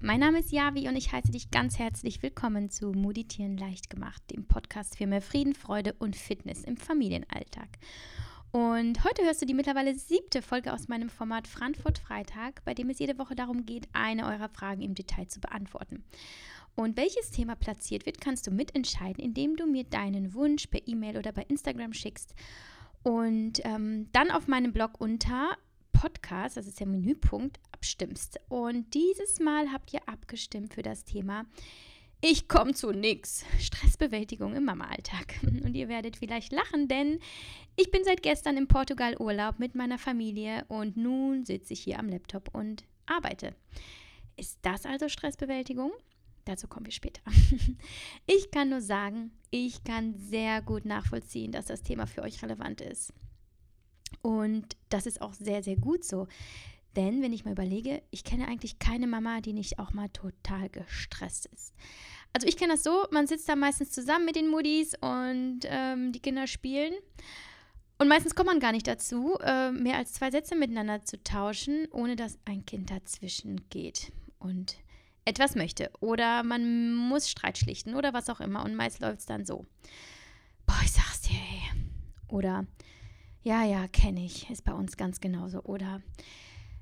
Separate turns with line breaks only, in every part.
mein Name ist Javi und ich heiße dich ganz herzlich willkommen zu Meditieren leicht gemacht, dem Podcast für mehr Frieden, Freude und Fitness im Familienalltag. Und heute hörst du die mittlerweile siebte Folge aus meinem Format Frankfurt Freitag, bei dem es jede Woche darum geht, eine eurer Fragen im Detail zu beantworten. Und welches Thema platziert wird, kannst du mitentscheiden, indem du mir deinen Wunsch per E-Mail oder bei Instagram schickst und ähm, dann auf meinem Blog unter Podcast, das ist der Menüpunkt, abstimmst. Und dieses Mal habt ihr abgestimmt für das Thema Ich komme zu nix. Stressbewältigung im Mama-Alltag. Und ihr werdet vielleicht lachen, denn ich bin seit gestern in Portugal Urlaub mit meiner Familie und nun sitze ich hier am Laptop und arbeite. Ist das also Stressbewältigung? Dazu kommen wir später. Ich kann nur sagen, ich kann sehr gut nachvollziehen, dass das Thema für euch relevant ist. Und das ist auch sehr, sehr gut so. Denn wenn ich mal überlege, ich kenne eigentlich keine Mama, die nicht auch mal total gestresst ist. Also ich kenne das so, man sitzt da meistens zusammen mit den Muddis und ähm, die Kinder spielen. Und meistens kommt man gar nicht dazu, äh, mehr als zwei Sätze miteinander zu tauschen, ohne dass ein Kind dazwischen geht und etwas möchte. Oder man muss Streit schlichten oder was auch immer. Und meist läuft es dann so. Boah, ich sag's dir, ey. Oder, ja, ja, kenne ich. Ist bei uns ganz genauso. Oder,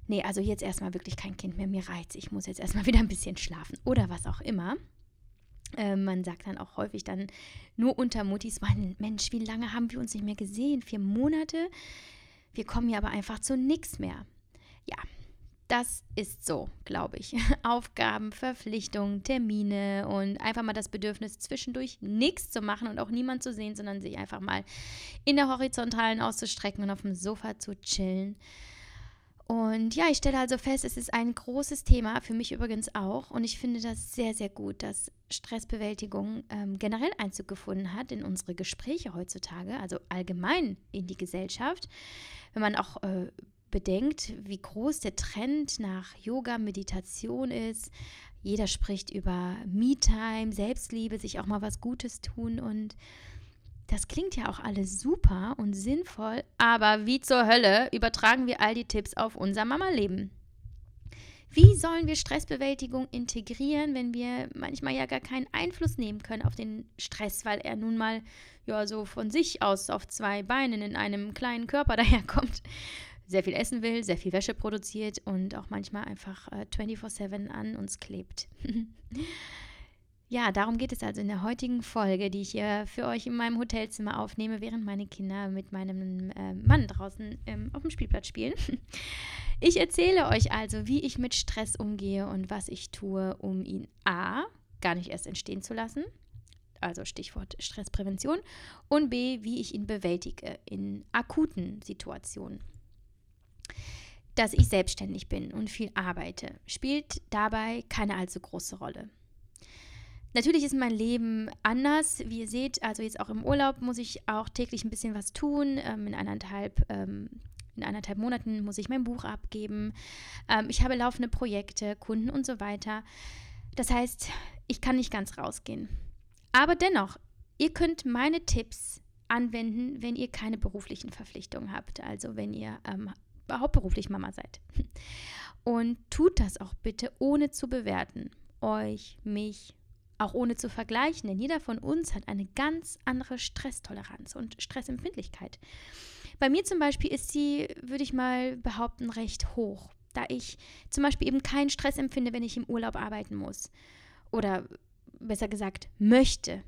nee, also jetzt erstmal wirklich kein Kind mehr, mir reizt, ich muss jetzt erstmal wieder ein bisschen schlafen oder was auch immer. Äh, man sagt dann auch häufig dann nur unter Muttis, Mann, Mensch, wie lange haben wir uns nicht mehr gesehen? Vier Monate? Wir kommen ja aber einfach zu nichts mehr. Ja, das ist so, glaube ich. Aufgaben, Verpflichtungen, Termine und einfach mal das Bedürfnis, zwischendurch nichts zu machen und auch niemand zu sehen, sondern sich einfach mal in der Horizontalen auszustrecken und auf dem Sofa zu chillen. Und ja, ich stelle also fest, es ist ein großes Thema, für mich übrigens auch. Und ich finde das sehr, sehr gut, dass Stressbewältigung ähm, generell Einzug gefunden hat in unsere Gespräche heutzutage, also allgemein in die Gesellschaft. Wenn man auch äh, bedenkt, wie groß der Trend nach Yoga, Meditation ist. Jeder spricht über Me-Time, Selbstliebe, sich auch mal was Gutes tun und das klingt ja auch alles super und sinnvoll, aber wie zur Hölle übertragen wir all die Tipps auf unser Mama-Leben? Wie sollen wir Stressbewältigung integrieren, wenn wir manchmal ja gar keinen Einfluss nehmen können auf den Stress, weil er nun mal ja so von sich aus auf zwei Beinen in einem kleinen Körper daherkommt? Sehr viel essen will, sehr viel Wäsche produziert und auch manchmal einfach äh, 24-7 an uns klebt. Ja, darum geht es also in der heutigen Folge, die ich hier für euch in meinem Hotelzimmer aufnehme, während meine Kinder mit meinem äh, Mann draußen ähm, auf dem Spielplatz spielen. Ich erzähle euch also, wie ich mit Stress umgehe und was ich tue, um ihn A, gar nicht erst entstehen zu lassen, also Stichwort Stressprävention, und B, wie ich ihn bewältige in akuten Situationen. Dass ich selbstständig bin und viel arbeite, spielt dabei keine allzu große Rolle. Natürlich ist mein Leben anders. Wie ihr seht, also jetzt auch im Urlaub muss ich auch täglich ein bisschen was tun. Ähm, in anderthalb, ähm, in anderthalb Monaten muss ich mein Buch abgeben. Ähm, ich habe laufende Projekte, Kunden und so weiter. Das heißt, ich kann nicht ganz rausgehen. Aber dennoch, ihr könnt meine Tipps anwenden, wenn ihr keine beruflichen Verpflichtungen habt. Also wenn ihr ähm, hauptberuflich Mama seid. Und tut das auch bitte, ohne zu bewerten. Euch, mich auch ohne zu vergleichen, denn jeder von uns hat eine ganz andere Stresstoleranz und Stressempfindlichkeit. Bei mir zum Beispiel ist sie, würde ich mal behaupten, recht hoch, da ich zum Beispiel eben keinen Stress empfinde, wenn ich im Urlaub arbeiten muss. Oder besser gesagt, möchte.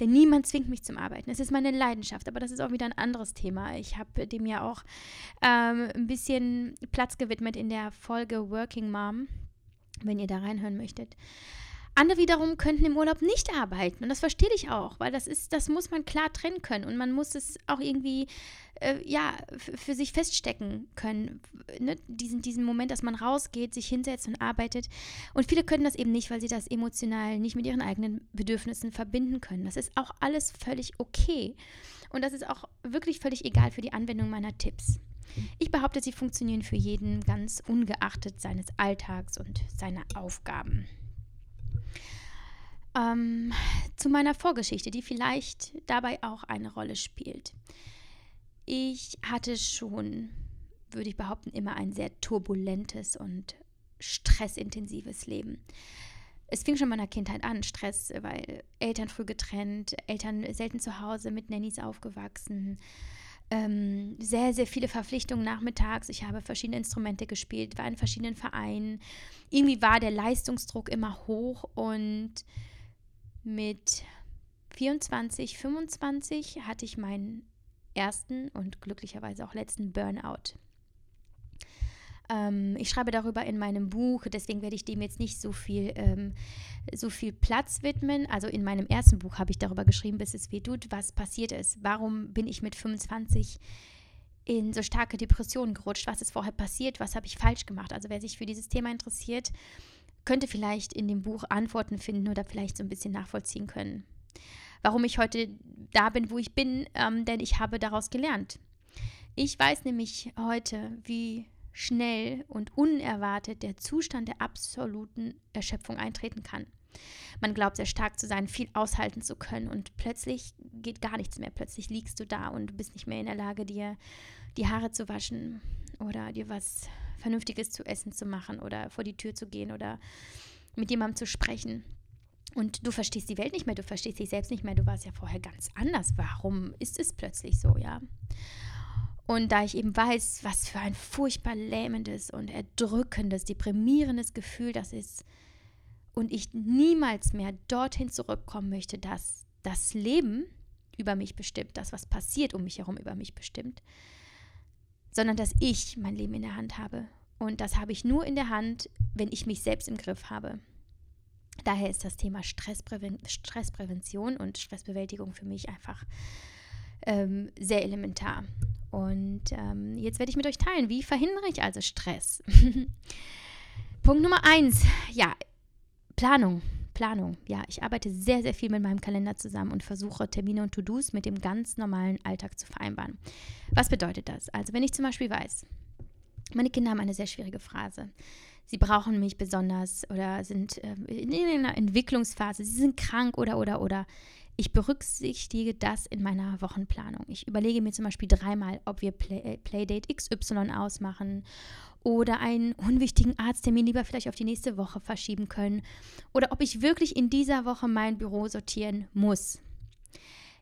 Denn niemand zwingt mich zum Arbeiten. Es ist meine Leidenschaft, aber das ist auch wieder ein anderes Thema. Ich habe dem ja auch ähm, ein bisschen Platz gewidmet in der Folge Working Mom, wenn ihr da reinhören möchtet. Andere wiederum könnten im Urlaub nicht arbeiten. Und das verstehe ich auch, weil das ist, das muss man klar trennen können und man muss es auch irgendwie äh, ja, für sich feststecken können. Ne? Diesen, diesen Moment, dass man rausgeht, sich hinsetzt und arbeitet. Und viele können das eben nicht, weil sie das emotional nicht mit ihren eigenen Bedürfnissen verbinden können. Das ist auch alles völlig okay. Und das ist auch wirklich völlig egal für die Anwendung meiner Tipps. Ich behaupte, sie funktionieren für jeden ganz ungeachtet seines Alltags und seiner Aufgaben. Ähm, zu meiner Vorgeschichte, die vielleicht dabei auch eine Rolle spielt. Ich hatte schon, würde ich behaupten, immer ein sehr turbulentes und stressintensives Leben. Es fing schon in meiner Kindheit an, Stress, weil Eltern früh getrennt, Eltern selten zu Hause, mit Nannies aufgewachsen, ähm, sehr, sehr viele Verpflichtungen nachmittags. Ich habe verschiedene Instrumente gespielt, war in verschiedenen Vereinen. Irgendwie war der Leistungsdruck immer hoch und mit 24, 25 hatte ich meinen ersten und glücklicherweise auch letzten Burnout. Ähm, ich schreibe darüber in meinem Buch, deswegen werde ich dem jetzt nicht so viel, ähm, so viel Platz widmen. Also in meinem ersten Buch habe ich darüber geschrieben, bis es weh tut, was passiert ist. Warum bin ich mit 25 in so starke Depressionen gerutscht? Was ist vorher passiert? Was habe ich falsch gemacht? Also wer sich für dieses Thema interessiert, könnte vielleicht in dem Buch Antworten finden oder vielleicht so ein bisschen nachvollziehen können. Warum ich heute da bin, wo ich bin, ähm, denn ich habe daraus gelernt. Ich weiß nämlich heute, wie schnell und unerwartet der Zustand der absoluten Erschöpfung eintreten kann. Man glaubt sehr stark zu sein, viel aushalten zu können und plötzlich geht gar nichts mehr. Plötzlich liegst du da und du bist nicht mehr in der Lage, dir die Haare zu waschen oder dir was Vernünftiges zu essen zu machen oder vor die Tür zu gehen oder mit jemandem zu sprechen. Und du verstehst die Welt nicht mehr, du verstehst dich selbst nicht mehr, du warst ja vorher ganz anders. Warum ist es plötzlich so, ja? Und da ich eben weiß, was für ein furchtbar lähmendes und erdrückendes, deprimierendes Gefühl das ist, und ich niemals mehr dorthin zurückkommen möchte, dass das Leben über mich bestimmt, das, was passiert um mich herum, über mich bestimmt, sondern dass ich mein Leben in der Hand habe. Und das habe ich nur in der Hand, wenn ich mich selbst im Griff habe. Daher ist das Thema Stresspräven Stressprävention und Stressbewältigung für mich einfach ähm, sehr elementar. Und ähm, jetzt werde ich mit euch teilen, wie verhindere ich also Stress? Punkt Nummer eins, ja, Planung. Planung. Ja, ich arbeite sehr, sehr viel mit meinem Kalender zusammen und versuche Termine und To-Dos mit dem ganz normalen Alltag zu vereinbaren. Was bedeutet das? Also, wenn ich zum Beispiel weiß, meine Kinder haben eine sehr schwierige Phase. Sie brauchen mich besonders oder sind äh, in einer Entwicklungsphase, sie sind krank oder, oder, oder ich berücksichtige das in meiner Wochenplanung. Ich überlege mir zum Beispiel dreimal, ob wir äh, Playdate XY ausmachen oder einen unwichtigen Arzttermin lieber vielleicht auf die nächste Woche verschieben können oder ob ich wirklich in dieser Woche mein Büro sortieren muss.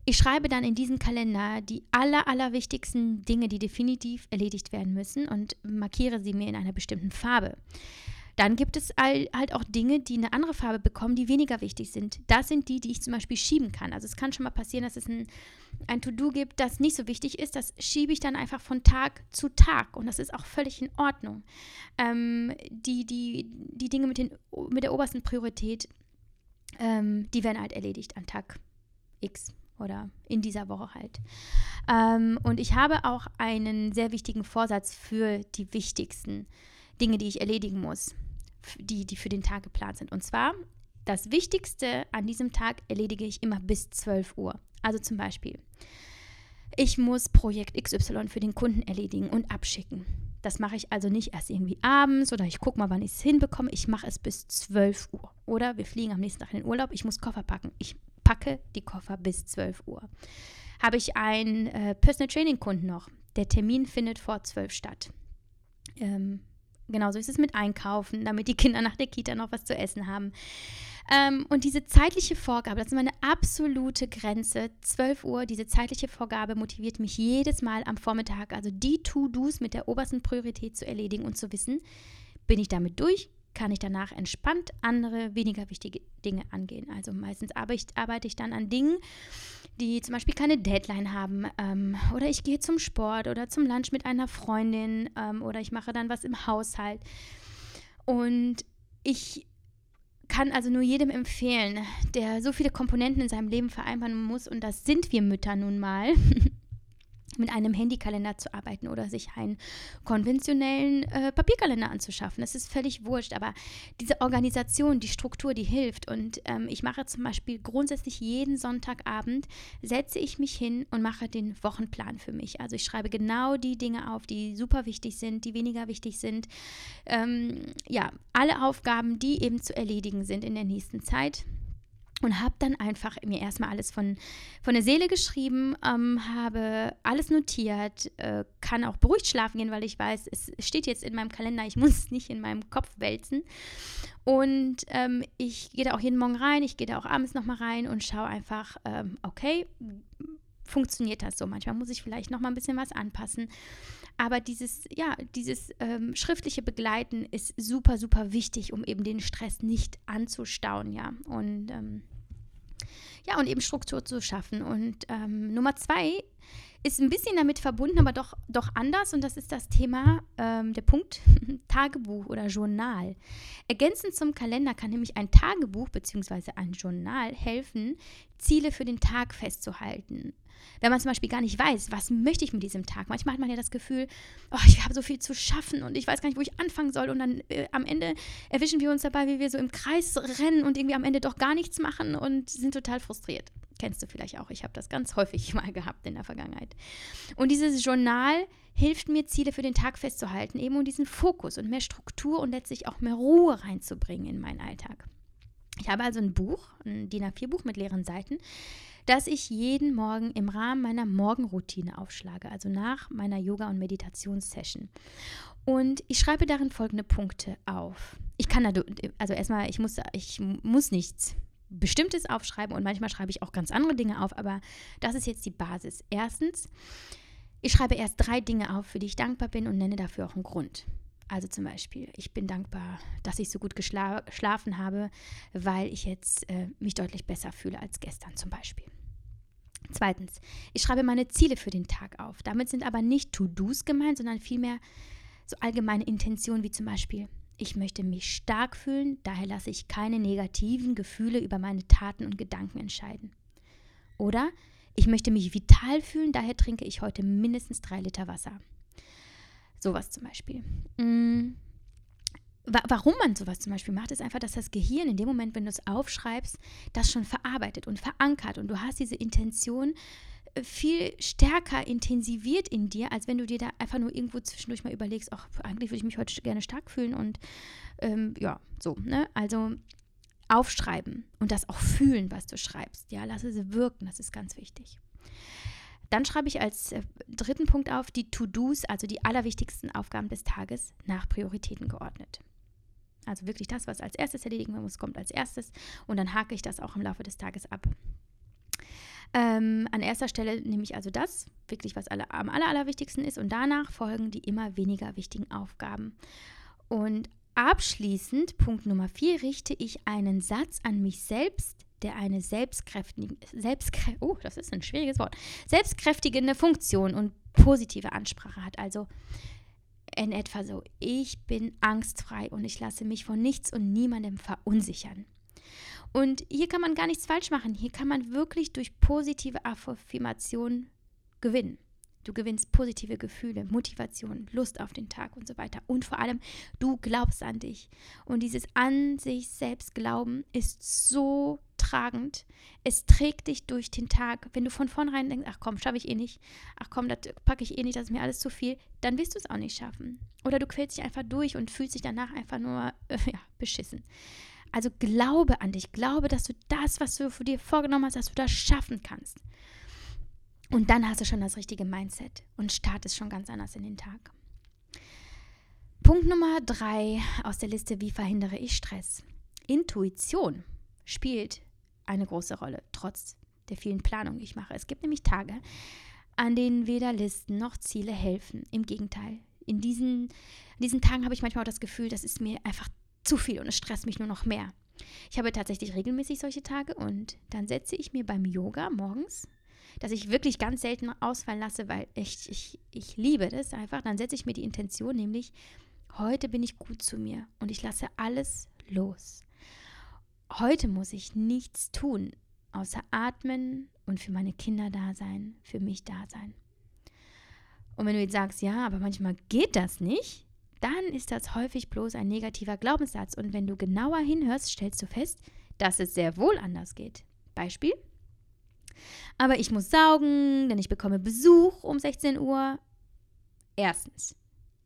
Ich schreibe dann in diesen Kalender die aller, aller wichtigsten Dinge, die definitiv erledigt werden müssen und markiere sie mir in einer bestimmten Farbe. Dann gibt es halt auch Dinge, die eine andere Farbe bekommen, die weniger wichtig sind. Das sind die, die ich zum Beispiel schieben kann. Also es kann schon mal passieren, dass es ein, ein To-Do gibt, das nicht so wichtig ist. Das schiebe ich dann einfach von Tag zu Tag und das ist auch völlig in Ordnung. Ähm, die, die, die Dinge mit, den, mit der obersten Priorität, ähm, die werden halt erledigt an Tag X oder in dieser Woche halt. Ähm, und ich habe auch einen sehr wichtigen Vorsatz für die wichtigsten Dinge, die ich erledigen muss die, die für den Tag geplant sind. Und zwar, das Wichtigste an diesem Tag erledige ich immer bis 12 Uhr. Also zum Beispiel, ich muss Projekt XY für den Kunden erledigen und abschicken. Das mache ich also nicht erst irgendwie abends oder ich gucke mal, wann ich es hinbekomme. Ich mache es bis 12 Uhr. Oder wir fliegen am nächsten Tag in den Urlaub. Ich muss Koffer packen. Ich packe die Koffer bis 12 Uhr. Habe ich einen äh, Personal Training Kunden noch? Der Termin findet vor 12 statt. Ähm, Genauso ist es mit Einkaufen, damit die Kinder nach der Kita noch was zu essen haben. Ähm, und diese zeitliche Vorgabe, das ist meine absolute Grenze. 12 Uhr, diese zeitliche Vorgabe motiviert mich jedes Mal am Vormittag, also die To-Dos mit der obersten Priorität zu erledigen und zu wissen, bin ich damit durch, kann ich danach entspannt andere, weniger wichtige Dinge angehen. Also meistens arbeite ich dann an Dingen, die zum Beispiel keine Deadline haben. Ähm, oder ich gehe zum Sport oder zum Lunch mit einer Freundin ähm, oder ich mache dann was im Haushalt. Und ich kann also nur jedem empfehlen, der so viele Komponenten in seinem Leben vereinbaren muss, und das sind wir Mütter nun mal, mit einem Handykalender zu arbeiten oder sich einen konventionellen äh, Papierkalender anzuschaffen. Das ist völlig wurscht, aber diese Organisation, die Struktur, die hilft. Und ähm, ich mache zum Beispiel grundsätzlich jeden Sonntagabend, setze ich mich hin und mache den Wochenplan für mich. Also ich schreibe genau die Dinge auf, die super wichtig sind, die weniger wichtig sind. Ähm, ja, alle Aufgaben, die eben zu erledigen sind in der nächsten Zeit. Und habe dann einfach mir erstmal alles von, von der Seele geschrieben, ähm, habe alles notiert, äh, kann auch beruhigt schlafen gehen, weil ich weiß, es steht jetzt in meinem Kalender, ich muss es nicht in meinem Kopf wälzen. Und ähm, ich gehe da auch jeden Morgen rein, ich gehe da auch abends nochmal rein und schaue einfach, ähm, okay, funktioniert das so? Manchmal muss ich vielleicht nochmal ein bisschen was anpassen. Aber dieses, ja, dieses ähm, schriftliche Begleiten ist super, super wichtig, um eben den Stress nicht anzustauen, ja. Und ähm, ja, und eben Struktur zu schaffen. Und ähm, Nummer zwei ist ein bisschen damit verbunden, aber doch, doch anders. Und das ist das Thema, ähm, der Punkt Tagebuch oder Journal. Ergänzend zum Kalender kann nämlich ein Tagebuch bzw. ein Journal helfen, Ziele für den Tag festzuhalten. Wenn man zum Beispiel gar nicht weiß, was möchte ich mit diesem Tag. Manchmal hat man ja das Gefühl, oh, ich habe so viel zu schaffen und ich weiß gar nicht, wo ich anfangen soll. Und dann äh, am Ende erwischen wir uns dabei, wie wir so im Kreis rennen und irgendwie am Ende doch gar nichts machen und sind total frustriert. Kennst du vielleicht auch. Ich habe das ganz häufig mal gehabt in der Vergangenheit. Und dieses Journal hilft mir, Ziele für den Tag festzuhalten, eben um diesen Fokus und mehr Struktur und letztlich auch mehr Ruhe reinzubringen in meinen Alltag. Ich habe also ein Buch, ein DIN A4-Buch mit leeren Seiten, das ich jeden Morgen im Rahmen meiner Morgenroutine aufschlage, also nach meiner Yoga- und Meditationssession. Und ich schreibe darin folgende Punkte auf. Ich kann da, also erstmal, ich muss, ich muss nichts Bestimmtes aufschreiben und manchmal schreibe ich auch ganz andere Dinge auf, aber das ist jetzt die Basis. Erstens, ich schreibe erst drei Dinge auf, für die ich dankbar bin und nenne dafür auch einen Grund. Also zum Beispiel, ich bin dankbar, dass ich so gut geschlafen habe, weil ich jetzt äh, mich deutlich besser fühle als gestern zum Beispiel. Zweitens, ich schreibe meine Ziele für den Tag auf. Damit sind aber nicht To-Dos gemeint, sondern vielmehr so allgemeine Intentionen wie zum Beispiel, ich möchte mich stark fühlen, daher lasse ich keine negativen Gefühle über meine Taten und Gedanken entscheiden. Oder ich möchte mich vital fühlen, daher trinke ich heute mindestens drei Liter Wasser. Sowas zum Beispiel. Warum man sowas zum Beispiel macht, ist einfach, dass das Gehirn in dem Moment, wenn du es aufschreibst, das schon verarbeitet und verankert und du hast diese Intention äh, viel stärker intensiviert in dir, als wenn du dir da einfach nur irgendwo zwischendurch mal überlegst, ach, eigentlich würde ich mich heute gerne stark fühlen und ähm, ja, so, ne? Also aufschreiben und das auch fühlen, was du schreibst. Ja, lass es wirken, das ist ganz wichtig. Dann schreibe ich als äh, dritten Punkt auf die To-Dos, also die allerwichtigsten Aufgaben des Tages, nach Prioritäten geordnet. Also wirklich das, was als erstes erledigen muss, kommt als erstes und dann hake ich das auch im Laufe des Tages ab. Ähm, an erster Stelle nehme ich also das, wirklich was alle, am aller, allerwichtigsten ist und danach folgen die immer weniger wichtigen Aufgaben. Und abschließend, Punkt Nummer vier, richte ich einen Satz an mich selbst, der eine selbstkräftige, selbstkrä oh, das ist ein schwieriges Wort, selbstkräftigende Funktion und positive Ansprache hat. Also in etwa so, ich bin angstfrei und ich lasse mich von nichts und niemandem verunsichern. Und hier kann man gar nichts falsch machen. Hier kann man wirklich durch positive Affirmation gewinnen. Du gewinnst positive Gefühle, Motivation, Lust auf den Tag und so weiter. Und vor allem, du glaubst an dich. Und dieses an sich selbst Glauben ist so tragend. Es trägt dich durch den Tag. Wenn du von vornherein denkst, ach komm, schaffe ich eh nicht, ach komm, das packe ich eh nicht, das ist mir alles zu viel, dann wirst du es auch nicht schaffen. Oder du quälst dich einfach durch und fühlst dich danach einfach nur äh, ja, beschissen. Also glaube an dich, glaube, dass du das, was du dir vorgenommen hast, dass du das schaffen kannst. Und dann hast du schon das richtige Mindset und startest schon ganz anders in den Tag. Punkt Nummer drei aus der Liste, wie verhindere ich Stress? Intuition spielt eine große Rolle, trotz der vielen Planungen, die ich mache. Es gibt nämlich Tage, an denen weder Listen noch Ziele helfen. Im Gegenteil. In diesen, in diesen Tagen habe ich manchmal auch das Gefühl, das ist mir einfach zu viel und es stresst mich nur noch mehr. Ich habe tatsächlich regelmäßig solche Tage und dann setze ich mir beim Yoga morgens dass ich wirklich ganz selten ausfallen lasse, weil ich, ich, ich liebe das einfach. Dann setze ich mir die Intention, nämlich heute bin ich gut zu mir und ich lasse alles los. Heute muss ich nichts tun, außer atmen und für meine Kinder da sein, für mich da sein. Und wenn du jetzt sagst, ja, aber manchmal geht das nicht, dann ist das häufig bloß ein negativer Glaubenssatz. Und wenn du genauer hinhörst, stellst du fest, dass es sehr wohl anders geht. Beispiel, aber ich muss saugen, denn ich bekomme Besuch um 16 Uhr. Erstens,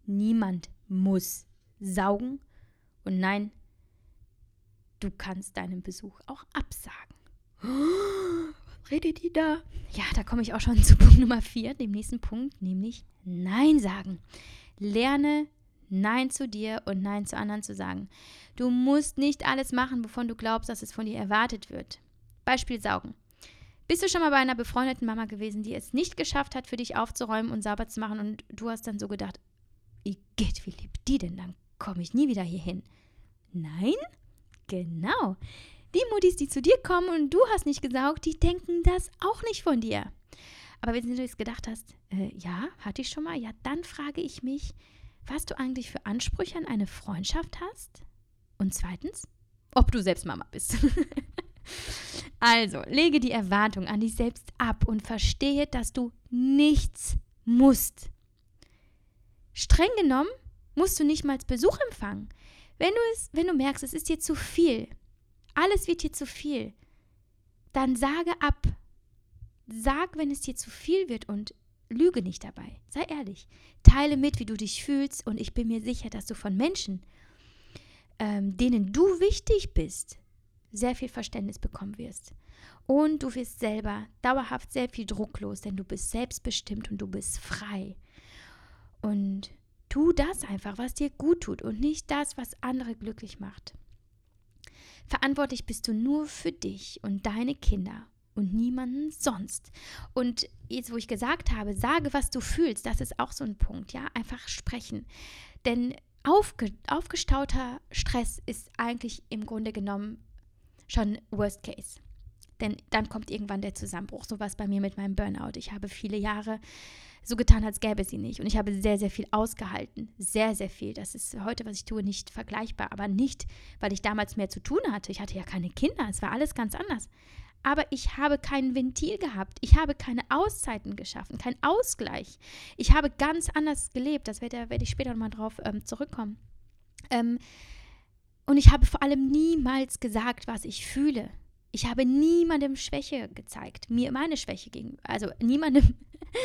niemand muss saugen. Und nein, du kannst deinen Besuch auch absagen. was redet die da? Ja, da komme ich auch schon zu Punkt Nummer 4, dem nächsten Punkt, nämlich Nein sagen. Lerne Nein zu dir und Nein zu anderen zu sagen. Du musst nicht alles machen, wovon du glaubst, dass es von dir erwartet wird. Beispiel Saugen. Bist du schon mal bei einer befreundeten Mama gewesen, die es nicht geschafft hat, für dich aufzuräumen und sauber zu machen und du hast dann so gedacht, Igitt, wie lebt die denn? Dann komme ich nie wieder hier hin. Nein? Genau. Die Muttis, die zu dir kommen und du hast nicht gesaugt, die denken das auch nicht von dir. Aber wenn du jetzt gedacht hast, äh, ja, hatte ich schon mal, ja, dann frage ich mich, was du eigentlich für Ansprüche an eine Freundschaft hast. Und zweitens, ob du selbst Mama bist. also, lege die Erwartung an dich selbst ab und verstehe, dass du nichts musst. Streng genommen musst du nicht mal Besuch empfangen. Wenn du, es, wenn du merkst, es ist dir zu viel, alles wird dir zu viel, dann sage ab. Sag, wenn es dir zu viel wird und lüge nicht dabei. Sei ehrlich. Teile mit, wie du dich fühlst und ich bin mir sicher, dass du von Menschen, ähm, denen du wichtig bist, sehr viel Verständnis bekommen wirst. Und du wirst selber dauerhaft sehr viel drucklos, denn du bist selbstbestimmt und du bist frei. Und tu das einfach, was dir gut tut und nicht das, was andere glücklich macht. Verantwortlich bist du nur für dich und deine Kinder und niemanden sonst. Und jetzt, wo ich gesagt habe, sage, was du fühlst, das ist auch so ein Punkt, ja, einfach sprechen. Denn aufge aufgestauter Stress ist eigentlich im Grunde genommen schon Worst Case. Denn dann kommt irgendwann der Zusammenbruch. So was bei mir mit meinem Burnout. Ich habe viele Jahre so getan, als gäbe es sie nicht. Und ich habe sehr, sehr viel ausgehalten. Sehr, sehr viel. Das ist heute, was ich tue, nicht vergleichbar. Aber nicht, weil ich damals mehr zu tun hatte. Ich hatte ja keine Kinder. Es war alles ganz anders aber ich habe kein Ventil gehabt. Ich habe keine Auszeiten geschaffen, keinen Ausgleich. Ich habe ganz anders gelebt. Das werde, werde ich später nochmal drauf ähm, zurückkommen. Ähm, und ich habe vor allem niemals gesagt, was ich fühle. Ich habe niemandem Schwäche gezeigt, mir meine Schwäche gegenüber, also niemandem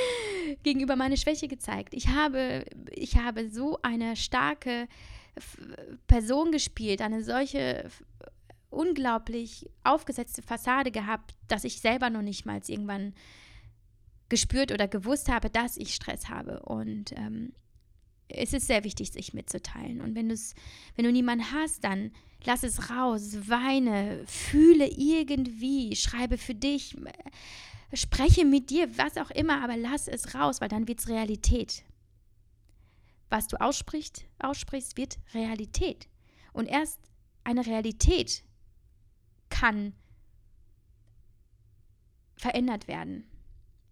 gegenüber meine Schwäche gezeigt. Ich habe, ich habe so eine starke Person gespielt, eine solche unglaublich aufgesetzte Fassade gehabt, dass ich selber noch nicht mal irgendwann gespürt oder gewusst habe, dass ich Stress habe. Und ähm, es ist sehr wichtig, sich mitzuteilen. Und wenn, wenn du niemanden hast, dann lass es raus, weine, fühle irgendwie, schreibe für dich, spreche mit dir, was auch immer, aber lass es raus, weil dann wird es Realität. Was du aussprichst, aussprichst, wird Realität. Und erst eine Realität kann verändert werden,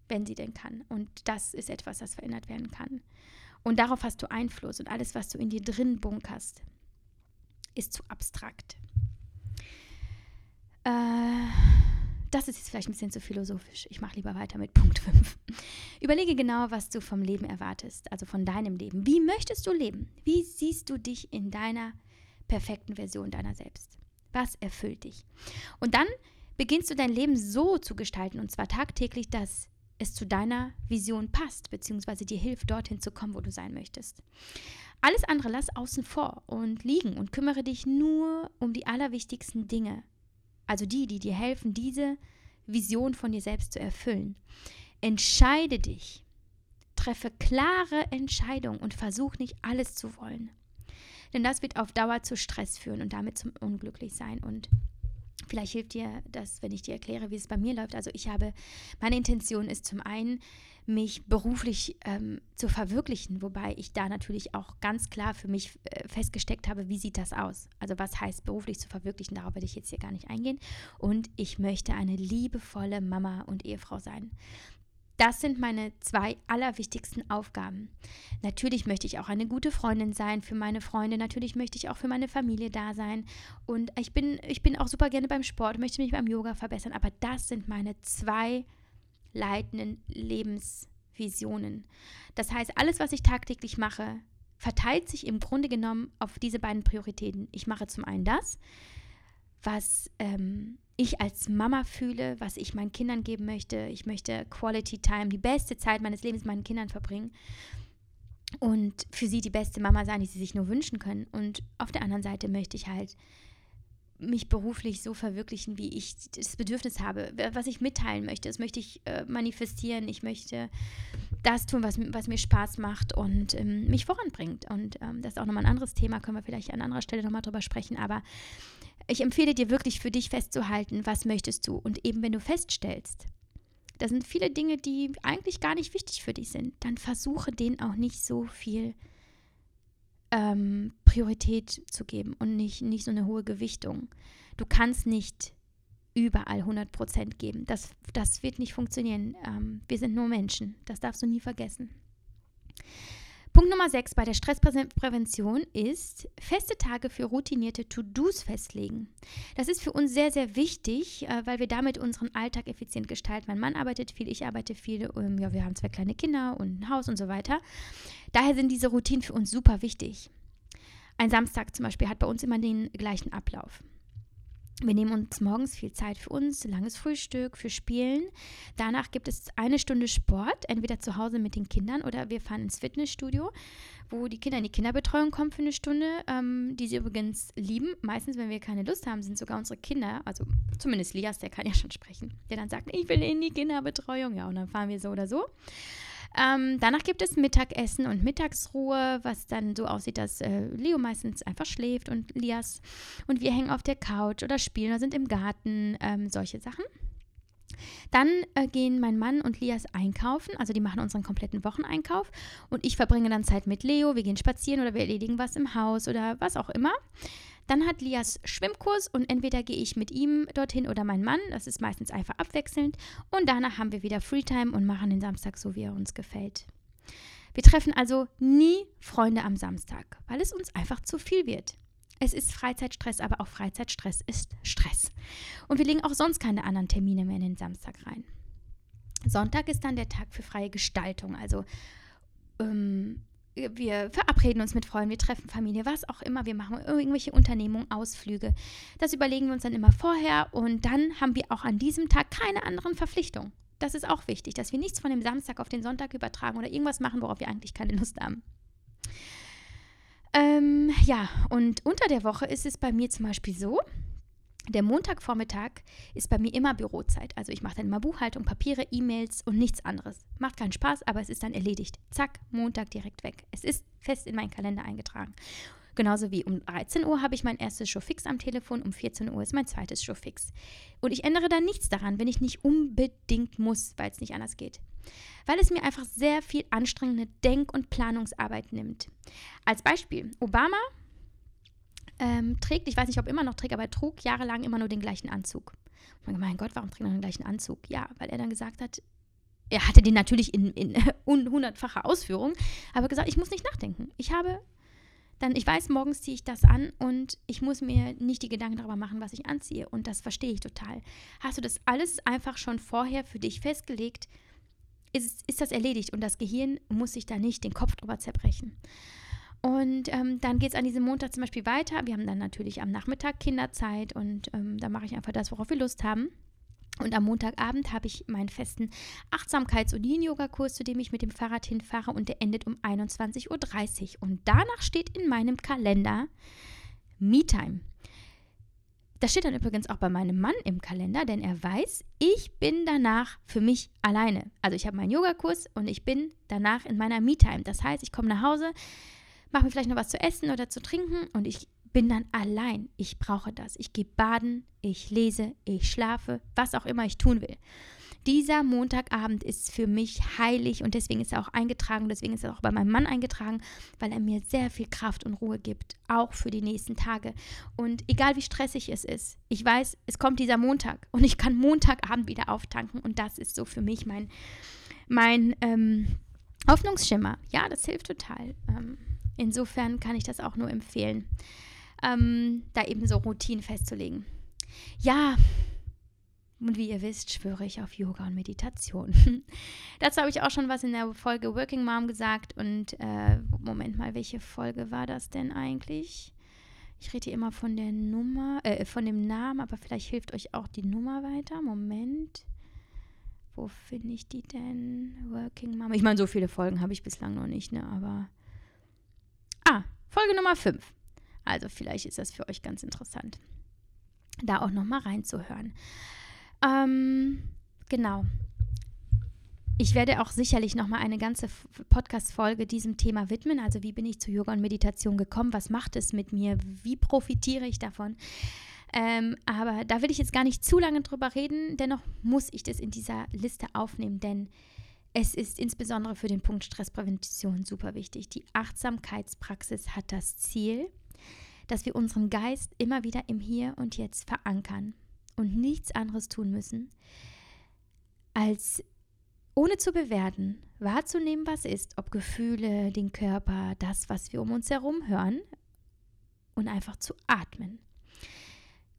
wenn sie denn kann. Und das ist etwas, das verändert werden kann. Und darauf hast du Einfluss und alles, was du in dir drin bunkerst, ist zu abstrakt. Äh, das ist jetzt vielleicht ein bisschen zu philosophisch. Ich mache lieber weiter mit Punkt 5. Überlege genau, was du vom Leben erwartest, also von deinem Leben. Wie möchtest du leben? Wie siehst du dich in deiner perfekten Version deiner selbst? Was erfüllt dich? Und dann beginnst du dein Leben so zu gestalten, und zwar tagtäglich, dass es zu deiner Vision passt, beziehungsweise dir hilft, dorthin zu kommen, wo du sein möchtest. Alles andere lass außen vor und liegen und kümmere dich nur um die allerwichtigsten Dinge. Also die, die dir helfen, diese Vision von dir selbst zu erfüllen. Entscheide dich. Treffe klare Entscheidungen und versuch nicht alles zu wollen. Denn das wird auf Dauer zu Stress führen und damit zum Unglücklichsein. Und vielleicht hilft dir das, wenn ich dir erkläre, wie es bei mir läuft. Also ich habe, meine Intention ist zum einen, mich beruflich ähm, zu verwirklichen, wobei ich da natürlich auch ganz klar für mich äh, festgesteckt habe, wie sieht das aus? Also was heißt beruflich zu verwirklichen, darauf werde ich jetzt hier gar nicht eingehen. Und ich möchte eine liebevolle Mama und Ehefrau sein. Das sind meine zwei allerwichtigsten Aufgaben. Natürlich möchte ich auch eine gute Freundin sein für meine Freunde. Natürlich möchte ich auch für meine Familie da sein. Und ich bin, ich bin auch super gerne beim Sport, möchte mich beim Yoga verbessern. Aber das sind meine zwei leitenden Lebensvisionen. Das heißt, alles, was ich tagtäglich mache, verteilt sich im Grunde genommen auf diese beiden Prioritäten. Ich mache zum einen das, was ähm, ich als Mama fühle, was ich meinen Kindern geben möchte. Ich möchte Quality Time, die beste Zeit meines Lebens meinen Kindern verbringen und für sie die beste Mama sein, die sie sich nur wünschen können. Und auf der anderen Seite möchte ich halt mich beruflich so verwirklichen, wie ich das Bedürfnis habe, was ich mitteilen möchte. Das möchte ich äh, manifestieren. Ich möchte das tun, was, was mir Spaß macht und ähm, mich voranbringt. Und ähm, das ist auch nochmal ein anderes Thema, können wir vielleicht an anderer Stelle nochmal drüber sprechen. Aber ich empfehle dir wirklich für dich festzuhalten, was möchtest du. Und eben wenn du feststellst, da sind viele Dinge, die eigentlich gar nicht wichtig für dich sind, dann versuche denen auch nicht so viel ähm, Priorität zu geben und nicht, nicht so eine hohe Gewichtung. Du kannst nicht überall 100 Prozent geben. Das, das wird nicht funktionieren. Ähm, wir sind nur Menschen. Das darfst du nie vergessen. Punkt Nummer 6 bei der Stressprävention ist feste Tage für routinierte To-Dos festlegen. Das ist für uns sehr, sehr wichtig, äh, weil wir damit unseren Alltag effizient gestalten. Mein Mann arbeitet viel, ich arbeite viel, ähm, ja, wir haben zwei kleine Kinder und ein Haus und so weiter. Daher sind diese Routinen für uns super wichtig. Ein Samstag zum Beispiel hat bei uns immer den gleichen Ablauf. Wir nehmen uns morgens viel Zeit für uns, langes Frühstück, für Spielen. Danach gibt es eine Stunde Sport, entweder zu Hause mit den Kindern oder wir fahren ins Fitnessstudio, wo die Kinder in die Kinderbetreuung kommen für eine Stunde, ähm, die sie übrigens lieben. Meistens, wenn wir keine Lust haben, sind sogar unsere Kinder, also zumindest Lias, der kann ja schon sprechen, der dann sagt, ich will in die Kinderbetreuung. Ja, und dann fahren wir so oder so. Ähm, danach gibt es Mittagessen und Mittagsruhe, was dann so aussieht, dass äh, Leo meistens einfach schläft und Lias und wir hängen auf der Couch oder spielen oder sind im Garten, ähm, solche Sachen. Dann äh, gehen mein Mann und Lias einkaufen, also die machen unseren kompletten Wocheneinkauf und ich verbringe dann Zeit mit Leo, wir gehen spazieren oder wir erledigen was im Haus oder was auch immer. Dann hat Lias Schwimmkurs und entweder gehe ich mit ihm dorthin oder mein Mann. Das ist meistens einfach abwechselnd. Und danach haben wir wieder Freetime und machen den Samstag so, wie er uns gefällt. Wir treffen also nie Freunde am Samstag, weil es uns einfach zu viel wird. Es ist Freizeitstress, aber auch Freizeitstress ist Stress. Und wir legen auch sonst keine anderen Termine mehr in den Samstag rein. Sonntag ist dann der Tag für freie Gestaltung. Also ähm, wir verabreden uns mit Freunden, wir treffen Familie, was auch immer. Wir machen irgendwelche Unternehmungen, Ausflüge. Das überlegen wir uns dann immer vorher und dann haben wir auch an diesem Tag keine anderen Verpflichtungen. Das ist auch wichtig, dass wir nichts von dem Samstag auf den Sonntag übertragen oder irgendwas machen, worauf wir eigentlich keine Lust haben. Ähm, ja, und unter der Woche ist es bei mir zum Beispiel so, der Montagvormittag ist bei mir immer Bürozeit. Also ich mache dann immer Buchhaltung, Papiere, E-Mails und nichts anderes. Macht keinen Spaß, aber es ist dann erledigt. Zack, Montag direkt weg. Es ist fest in meinen Kalender eingetragen. Genauso wie um 13 Uhr habe ich mein erstes Showfix am Telefon, um 14 Uhr ist mein zweites Showfix. Und ich ändere da nichts daran, wenn ich nicht unbedingt muss, weil es nicht anders geht. Weil es mir einfach sehr viel anstrengende Denk- und Planungsarbeit nimmt. Als Beispiel, Obama ähm, trägt, ich weiß nicht, ob er immer noch trägt, aber er trug jahrelang immer nur den gleichen Anzug. Und mein Gott, warum trägt er den gleichen Anzug? Ja, weil er dann gesagt hat, er hatte den natürlich in, in hundertfacher Ausführung, aber gesagt, ich muss nicht nachdenken. Ich habe dann, ich weiß, morgens ziehe ich das an und ich muss mir nicht die Gedanken darüber machen, was ich anziehe. Und das verstehe ich total. Hast du das alles einfach schon vorher für dich festgelegt, ist, ist das erledigt und das Gehirn muss sich da nicht den Kopf drüber zerbrechen. Und ähm, dann geht es an diesem Montag zum Beispiel weiter. Wir haben dann natürlich am Nachmittag Kinderzeit und ähm, da mache ich einfach das, worauf wir Lust haben. Und am Montagabend habe ich meinen festen Achtsamkeits- und Yin-Yoga-Kurs, zu dem ich mit dem Fahrrad hinfahre und der endet um 21.30 Uhr. Und danach steht in meinem Kalender Me-Time. Das steht dann übrigens auch bei meinem Mann im Kalender, denn er weiß, ich bin danach für mich alleine. Also ich habe meinen Yogakurs und ich bin danach in meiner Me-Time. Das heißt, ich komme nach Hause, mache mir vielleicht noch was zu essen oder zu trinken und ich bin dann allein. Ich brauche das. Ich gehe baden, ich lese, ich schlafe, was auch immer ich tun will. Dieser Montagabend ist für mich heilig und deswegen ist er auch eingetragen, deswegen ist er auch bei meinem Mann eingetragen, weil er mir sehr viel Kraft und Ruhe gibt, auch für die nächsten Tage. Und egal wie stressig es ist, ich weiß, es kommt dieser Montag und ich kann Montagabend wieder auftanken und das ist so für mich mein, mein ähm, Hoffnungsschimmer. Ja, das hilft total. Ähm, Insofern kann ich das auch nur empfehlen, ähm, da eben so Routinen festzulegen. Ja, und wie ihr wisst, schwöre ich auf Yoga und Meditation. Dazu habe ich auch schon was in der Folge Working Mom gesagt. Und äh, Moment mal, welche Folge war das denn eigentlich? Ich rede hier immer von der Nummer, äh, von dem Namen, aber vielleicht hilft euch auch die Nummer weiter. Moment. Wo finde ich die denn? Working Mom. Ich meine, so viele Folgen habe ich bislang noch nicht, ne? Aber Ah, Folge Nummer 5. Also vielleicht ist das für euch ganz interessant. da auch nochmal reinzuhören. Ähm, genau. Ich werde auch sicherlich nochmal eine ganze Podcast-Folge diesem Thema widmen. Also, wie bin ich zu Yoga und Meditation gekommen? Was macht es mit mir? Wie profitiere ich davon? Ähm, aber da will ich jetzt gar nicht zu lange drüber reden. Dennoch muss ich das in dieser Liste aufnehmen, denn es ist insbesondere für den Punkt Stressprävention super wichtig. Die Achtsamkeitspraxis hat das Ziel, dass wir unseren Geist immer wieder im Hier und Jetzt verankern und nichts anderes tun müssen, als ohne zu bewerten, wahrzunehmen, was ist, ob Gefühle, den Körper, das, was wir um uns herum hören und einfach zu atmen.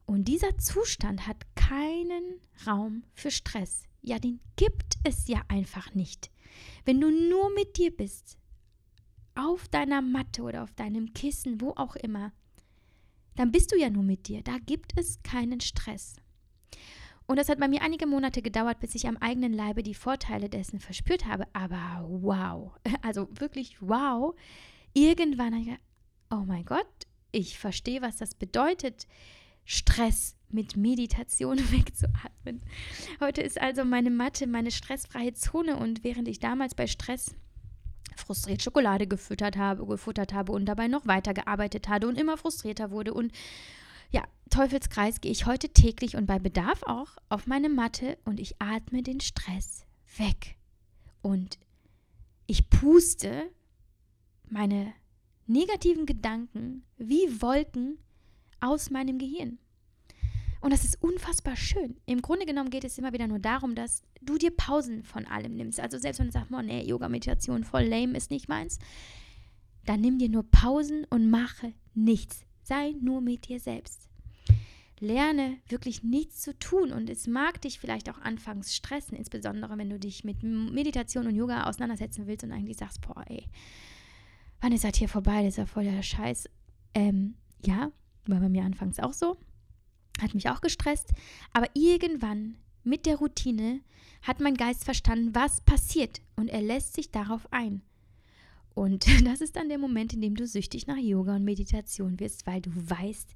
Und dieser Zustand hat keinen Raum für Stress. Ja, den gibt es ja einfach nicht. Wenn du nur mit dir bist, auf deiner Matte oder auf deinem Kissen, wo auch immer, dann bist du ja nur mit dir. Da gibt es keinen Stress. Und das hat bei mir einige Monate gedauert, bis ich am eigenen Leibe die Vorteile dessen verspürt habe. Aber wow, also wirklich wow. Irgendwann habe ich gedacht, oh mein Gott, ich verstehe, was das bedeutet, Stress mit Meditation wegzuatmen. Heute ist also meine Matte meine stressfreie Zone und während ich damals bei Stress frustriert Schokolade gefüttert habe, gefuttert habe und dabei noch weitergearbeitet hatte und immer frustrierter wurde und ja, Teufelskreis gehe ich heute täglich und bei Bedarf auch auf meine Matte und ich atme den Stress weg. Und ich puste meine negativen Gedanken wie Wolken aus meinem Gehirn. Und das ist unfassbar schön. Im Grunde genommen geht es immer wieder nur darum, dass du dir Pausen von allem nimmst. Also selbst wenn du sagst, oh nee, Yoga, Meditation, voll lame ist nicht meins, dann nimm dir nur Pausen und mache nichts. Sei nur mit dir selbst. Lerne wirklich nichts zu tun und es mag dich vielleicht auch anfangs stressen, insbesondere wenn du dich mit Meditation und Yoga auseinandersetzen willst und eigentlich sagst, boah, ey, wann ist das hier vorbei? Das ist ja voll der Scheiß. Ähm, ja, war bei mir anfangs auch so. Hat mich auch gestresst. Aber irgendwann mit der Routine hat mein Geist verstanden, was passiert und er lässt sich darauf ein. Und das ist dann der Moment, in dem du süchtig nach Yoga und Meditation wirst, weil du weißt,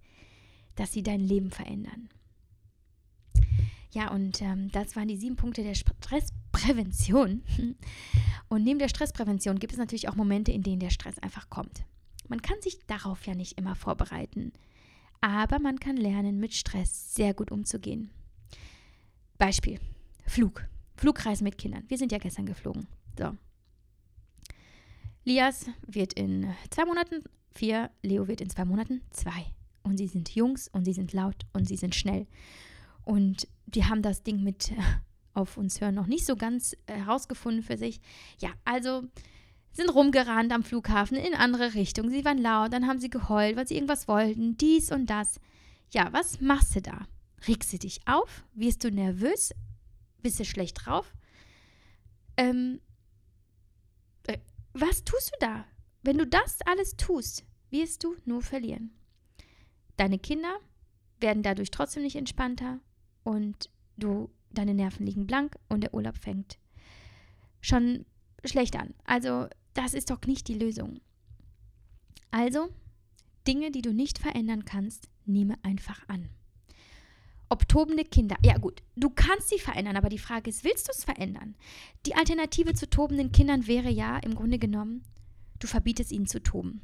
dass sie dein Leben verändern. Ja, und ähm, das waren die sieben Punkte der Stressprävention. Und neben der Stressprävention gibt es natürlich auch Momente, in denen der Stress einfach kommt. Man kann sich darauf ja nicht immer vorbereiten aber man kann lernen, mit Stress sehr gut umzugehen. Beispiel: Flug. Flugreisen mit Kindern. Wir sind ja gestern geflogen. So. Lias wird in zwei Monaten vier, Leo wird in zwei Monaten zwei. Und sie sind Jungs und sie sind laut und sie sind schnell. Und die haben das Ding mit auf uns hören noch nicht so ganz herausgefunden für sich. Ja, also sind rumgerannt am Flughafen in andere Richtungen. Sie waren laut, dann haben sie geheult, weil sie irgendwas wollten, dies und das. Ja, was machst du da? Regst du dich auf? Wirst du nervös? Bist du schlecht drauf? Ähm, äh, was tust du da? Wenn du das alles tust, wirst du nur verlieren. Deine Kinder werden dadurch trotzdem nicht entspannter und du, deine Nerven liegen blank und der Urlaub fängt schon schlecht an. Also das ist doch nicht die Lösung. Also, Dinge, die du nicht verändern kannst, nehme einfach an. Ob tobende Kinder, ja gut, du kannst sie verändern, aber die Frage ist, willst du es verändern? Die Alternative zu tobenden Kindern wäre ja im Grunde genommen, du verbietest ihnen zu toben.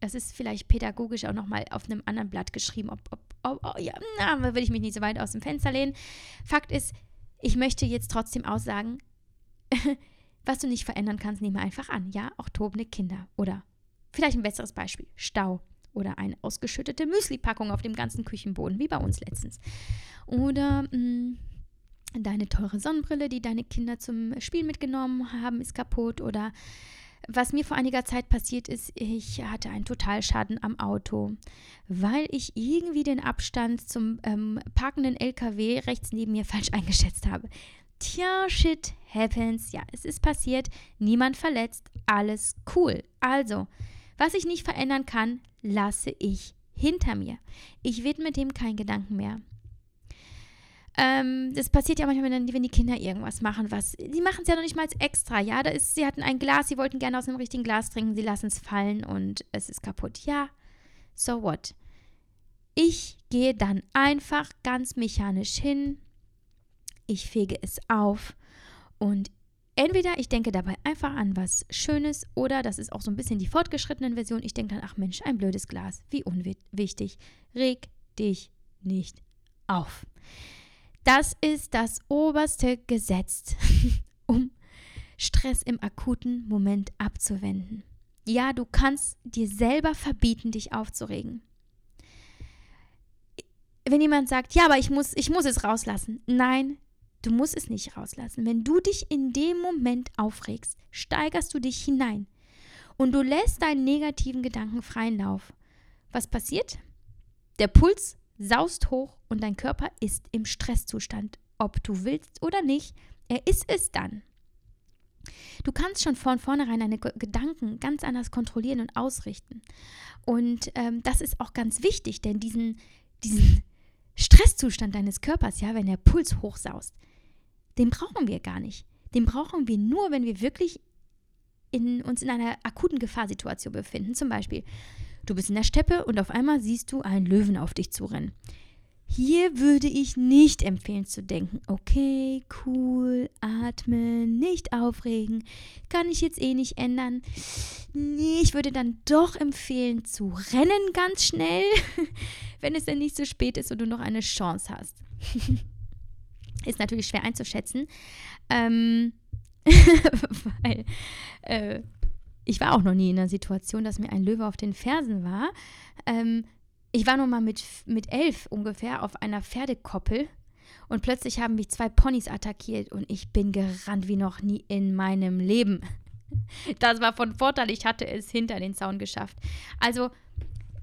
Das ist vielleicht pädagogisch auch nochmal auf einem anderen Blatt geschrieben. Ob, ob, ob, oh, ja, na, will ich mich nicht so weit aus dem Fenster lehnen. Fakt ist, ich möchte jetzt trotzdem aussagen, Was du nicht verändern kannst, nehme einfach an. Ja, auch tobende Kinder. Oder vielleicht ein besseres Beispiel: Stau. Oder eine ausgeschüttete Müsli-Packung auf dem ganzen Küchenboden, wie bei uns letztens. Oder mh, mm, deine teure Sonnenbrille, die deine Kinder zum Spiel mitgenommen haben, ist kaputt. Oder was mir vor einiger Zeit passiert ist, ich hatte einen Totalschaden am Auto, weil ich irgendwie den Abstand zum ähm, parkenden LKW rechts neben mir falsch eingeschätzt habe. Tja, shit happens. Ja, es ist passiert. Niemand verletzt. Alles cool. Also, was ich nicht verändern kann, lasse ich hinter mir. Ich widme dem keinen Gedanken mehr. Ähm, das passiert ja manchmal, wenn, die Kinder irgendwas machen, was. Die machen es ja noch nicht mal extra, ja. Da ist, sie hatten ein Glas, sie wollten gerne aus einem richtigen Glas trinken, sie lassen es fallen und es ist kaputt. Ja, so what? ich gehe dann einfach ganz mechanisch hin, ich fege es auf und entweder ich denke dabei einfach an was Schönes oder das ist auch so ein bisschen die fortgeschrittenen Version, ich denke dann, ach Mensch, ein blödes Glas, wie unwichtig, reg dich nicht auf. Das ist das oberste Gesetz, um Stress im akuten Moment abzuwenden. Ja, du kannst dir selber verbieten, dich aufzuregen. Wenn jemand sagt, ja, aber ich muss, ich muss es rauslassen. Nein, du musst es nicht rauslassen. Wenn du dich in dem Moment aufregst, steigerst du dich hinein und du lässt deinen negativen Gedanken freien Lauf. Was passiert? Der Puls saust hoch und dein Körper ist im Stresszustand. Ob du willst oder nicht, er ist es dann. Du kannst schon von vornherein deine Gedanken ganz anders kontrollieren und ausrichten. Und ähm, das ist auch ganz wichtig, denn diesen, diesen Stresszustand deines Körpers, ja, wenn der Puls hochsaust, den brauchen wir gar nicht. Den brauchen wir nur, wenn wir wirklich in, uns in einer akuten Gefahrsituation befinden. Zum Beispiel, du bist in der Steppe und auf einmal siehst du einen Löwen auf dich zurennen. Hier würde ich nicht empfehlen zu denken, okay, cool, atmen, nicht aufregen, kann ich jetzt eh nicht ändern. Nee, ich würde dann doch empfehlen zu rennen ganz schnell, wenn es denn nicht so spät ist und du noch eine Chance hast. ist natürlich schwer einzuschätzen, ähm, weil äh, ich war auch noch nie in einer Situation, dass mir ein Löwe auf den Fersen war. Ähm, ich war nur mal mit, mit elf ungefähr auf einer Pferdekoppel und plötzlich haben mich zwei Ponys attackiert und ich bin gerannt wie noch nie in meinem Leben. Das war von Vorteil, ich hatte es hinter den Zaun geschafft. Also,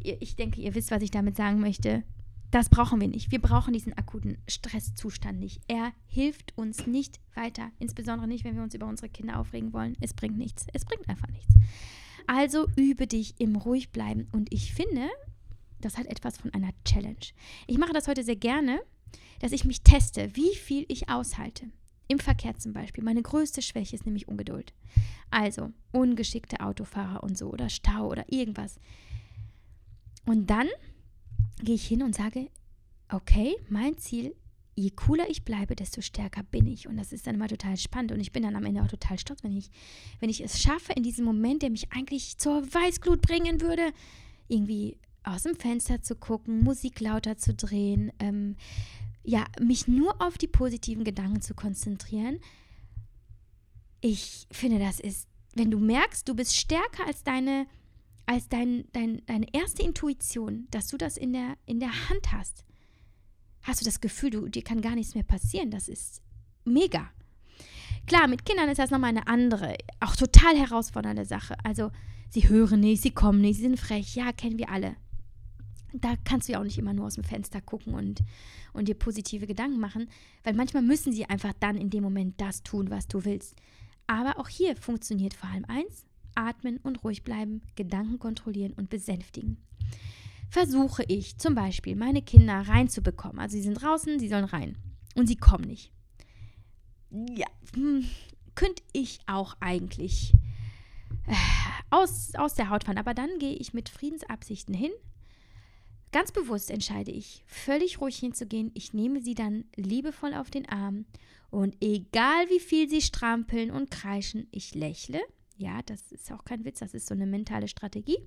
ich denke, ihr wisst, was ich damit sagen möchte. Das brauchen wir nicht. Wir brauchen diesen akuten Stresszustand nicht. Er hilft uns nicht weiter. Insbesondere nicht, wenn wir uns über unsere Kinder aufregen wollen. Es bringt nichts. Es bringt einfach nichts. Also übe dich im Ruhigbleiben. Und ich finde, das hat etwas von einer Challenge. Ich mache das heute sehr gerne, dass ich mich teste, wie viel ich aushalte. Im Verkehr zum Beispiel. Meine größte Schwäche ist nämlich Ungeduld. Also ungeschickte Autofahrer und so oder Stau oder irgendwas. Und dann gehe ich hin und sage, okay, mein Ziel, je cooler ich bleibe, desto stärker bin ich. Und das ist dann immer total spannend. Und ich bin dann am Ende auch total stolz, wenn ich, wenn ich es schaffe, in diesem Moment, der mich eigentlich zur Weißglut bringen würde, irgendwie aus dem Fenster zu gucken, Musik lauter zu drehen, ähm, ja, mich nur auf die positiven Gedanken zu konzentrieren. Ich finde, das ist, wenn du merkst, du bist stärker als deine, als dein, dein, deine erste Intuition, dass du das in der, in der Hand hast, hast du das Gefühl, du, dir kann gar nichts mehr passieren. Das ist mega. Klar, mit Kindern ist das nochmal eine andere, auch total herausfordernde Sache. Also, sie hören nicht, sie kommen nicht, sie sind frech. Ja, kennen wir alle da kannst du ja auch nicht immer nur aus dem Fenster gucken und, und dir positive Gedanken machen, weil manchmal müssen sie einfach dann in dem Moment das tun, was du willst. Aber auch hier funktioniert vor allem eins, atmen und ruhig bleiben, Gedanken kontrollieren und besänftigen. Versuche ich zum Beispiel, meine Kinder reinzubekommen. Also sie sind draußen, sie sollen rein und sie kommen nicht. Ja, hm, könnte ich auch eigentlich äh, aus, aus der Haut fahren. Aber dann gehe ich mit Friedensabsichten hin, Ganz bewusst entscheide ich, völlig ruhig hinzugehen. Ich nehme sie dann liebevoll auf den Arm und egal wie viel sie strampeln und kreischen, ich lächle. Ja, das ist auch kein Witz, das ist so eine mentale Strategie.